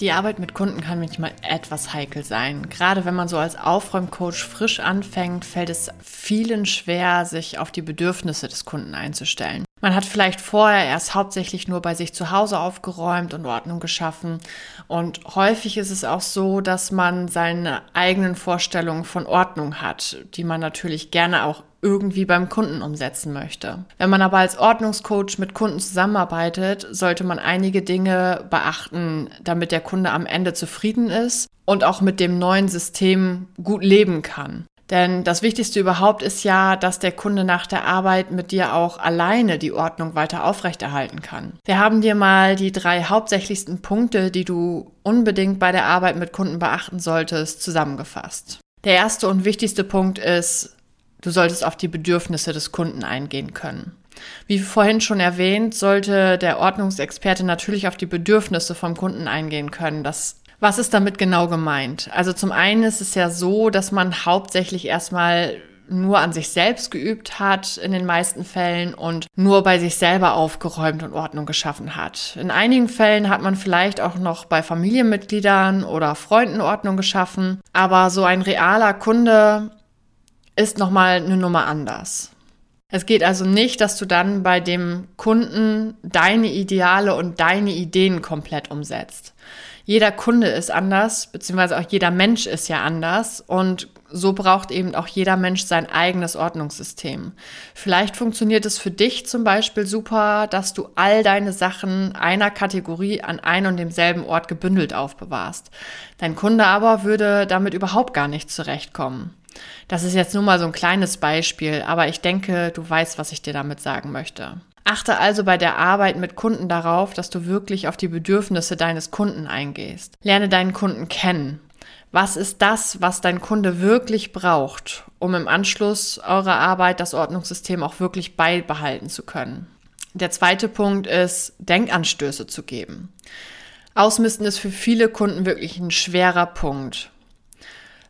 Die Arbeit mit Kunden kann manchmal etwas heikel sein. Gerade wenn man so als Aufräumcoach frisch anfängt, fällt es vielen schwer, sich auf die Bedürfnisse des Kunden einzustellen. Man hat vielleicht vorher erst hauptsächlich nur bei sich zu Hause aufgeräumt und Ordnung geschaffen. Und häufig ist es auch so, dass man seine eigenen Vorstellungen von Ordnung hat, die man natürlich gerne auch irgendwie beim Kunden umsetzen möchte. Wenn man aber als Ordnungscoach mit Kunden zusammenarbeitet, sollte man einige Dinge beachten, damit der Kunde am Ende zufrieden ist und auch mit dem neuen System gut leben kann. Denn das Wichtigste überhaupt ist ja, dass der Kunde nach der Arbeit mit dir auch alleine die Ordnung weiter aufrechterhalten kann. Wir haben dir mal die drei hauptsächlichsten Punkte, die du unbedingt bei der Arbeit mit Kunden beachten solltest, zusammengefasst. Der erste und wichtigste Punkt ist, du solltest auf die Bedürfnisse des Kunden eingehen können. Wie vorhin schon erwähnt, sollte der Ordnungsexperte natürlich auf die Bedürfnisse vom Kunden eingehen können. Das was ist damit genau gemeint? Also zum einen ist es ja so, dass man hauptsächlich erstmal nur an sich selbst geübt hat in den meisten Fällen und nur bei sich selber aufgeräumt und Ordnung geschaffen hat. In einigen Fällen hat man vielleicht auch noch bei Familienmitgliedern oder Freunden Ordnung geschaffen, aber so ein realer Kunde ist nochmal eine Nummer anders. Es geht also nicht, dass du dann bei dem Kunden deine Ideale und deine Ideen komplett umsetzt jeder Kunde ist anders, beziehungsweise auch jeder Mensch ist ja anders und so braucht eben auch jeder Mensch sein eigenes Ordnungssystem. Vielleicht funktioniert es für dich zum Beispiel super, dass du all deine Sachen einer Kategorie an einem und demselben Ort gebündelt aufbewahrst. Dein Kunde aber würde damit überhaupt gar nicht zurechtkommen. Das ist jetzt nur mal so ein kleines Beispiel, aber ich denke, du weißt, was ich dir damit sagen möchte. Achte also bei der Arbeit mit Kunden darauf, dass du wirklich auf die Bedürfnisse deines Kunden eingehst. Lerne deinen Kunden kennen. Was ist das, was dein Kunde wirklich braucht, um im Anschluss eurer Arbeit das Ordnungssystem auch wirklich beibehalten zu können? Der zweite Punkt ist, Denkanstöße zu geben. Ausmisten ist für viele Kunden wirklich ein schwerer Punkt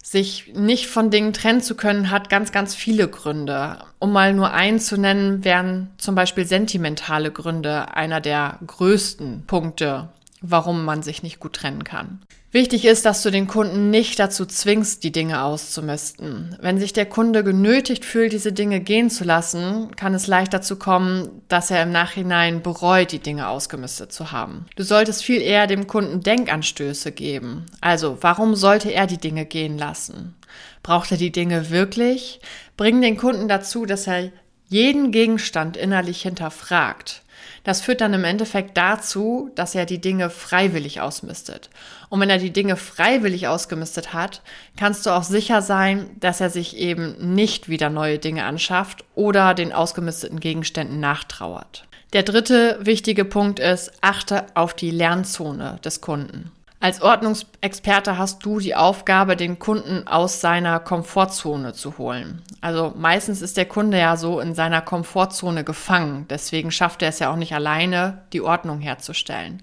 sich nicht von Dingen trennen zu können, hat ganz, ganz viele Gründe. Um mal nur einen zu nennen, wären zum Beispiel sentimentale Gründe einer der größten Punkte, warum man sich nicht gut trennen kann. Wichtig ist, dass du den Kunden nicht dazu zwingst, die Dinge auszumisten. Wenn sich der Kunde genötigt fühlt, diese Dinge gehen zu lassen, kann es leicht dazu kommen, dass er im Nachhinein bereut, die Dinge ausgemistet zu haben. Du solltest viel eher dem Kunden Denkanstöße geben. Also, warum sollte er die Dinge gehen lassen? Braucht er die Dinge wirklich? Bring den Kunden dazu, dass er jeden Gegenstand innerlich hinterfragt. Das führt dann im Endeffekt dazu, dass er die Dinge freiwillig ausmistet. Und wenn er die Dinge freiwillig ausgemistet hat, kannst du auch sicher sein, dass er sich eben nicht wieder neue Dinge anschafft oder den ausgemisteten Gegenständen nachtrauert. Der dritte wichtige Punkt ist, achte auf die Lernzone des Kunden. Als Ordnungsexperte hast du die Aufgabe, den Kunden aus seiner Komfortzone zu holen. Also meistens ist der Kunde ja so in seiner Komfortzone gefangen. Deswegen schafft er es ja auch nicht alleine, die Ordnung herzustellen.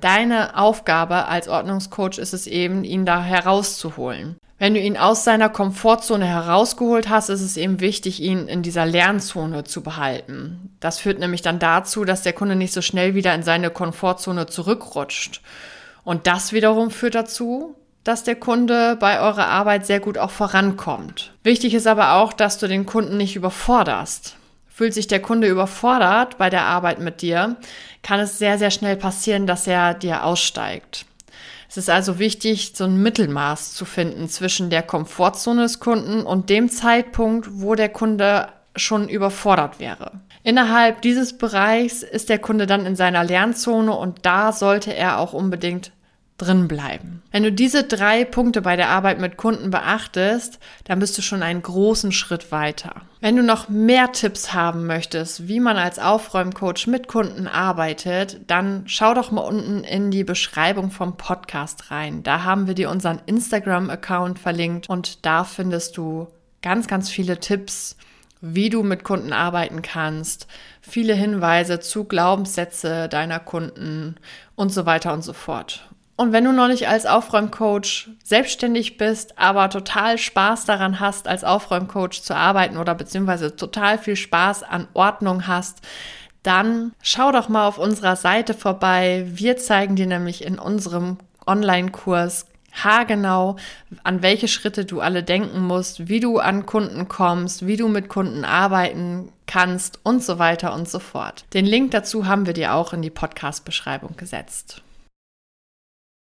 Deine Aufgabe als Ordnungscoach ist es eben, ihn da herauszuholen. Wenn du ihn aus seiner Komfortzone herausgeholt hast, ist es eben wichtig, ihn in dieser Lernzone zu behalten. Das führt nämlich dann dazu, dass der Kunde nicht so schnell wieder in seine Komfortzone zurückrutscht. Und das wiederum führt dazu, dass der Kunde bei eurer Arbeit sehr gut auch vorankommt. Wichtig ist aber auch, dass du den Kunden nicht überforderst. Fühlt sich der Kunde überfordert bei der Arbeit mit dir, kann es sehr, sehr schnell passieren, dass er dir aussteigt. Es ist also wichtig, so ein Mittelmaß zu finden zwischen der Komfortzone des Kunden und dem Zeitpunkt, wo der Kunde schon überfordert wäre. Innerhalb dieses Bereichs ist der Kunde dann in seiner Lernzone und da sollte er auch unbedingt drin bleiben. Wenn du diese drei Punkte bei der Arbeit mit Kunden beachtest, dann bist du schon einen großen Schritt weiter. Wenn du noch mehr Tipps haben möchtest, wie man als Aufräumcoach mit Kunden arbeitet, dann schau doch mal unten in die Beschreibung vom Podcast rein. Da haben wir dir unseren Instagram-Account verlinkt und da findest du ganz, ganz viele Tipps, wie du mit Kunden arbeiten kannst, viele Hinweise zu Glaubenssätze deiner Kunden und so weiter und so fort. Und wenn du noch nicht als Aufräumcoach selbstständig bist, aber total Spaß daran hast, als Aufräumcoach zu arbeiten oder beziehungsweise total viel Spaß an Ordnung hast, dann schau doch mal auf unserer Seite vorbei. Wir zeigen dir nämlich in unserem Online-Kurs haargenau, an welche Schritte du alle denken musst, wie du an Kunden kommst, wie du mit Kunden arbeiten kannst und so weiter und so fort. Den Link dazu haben wir dir auch in die Podcast-Beschreibung gesetzt.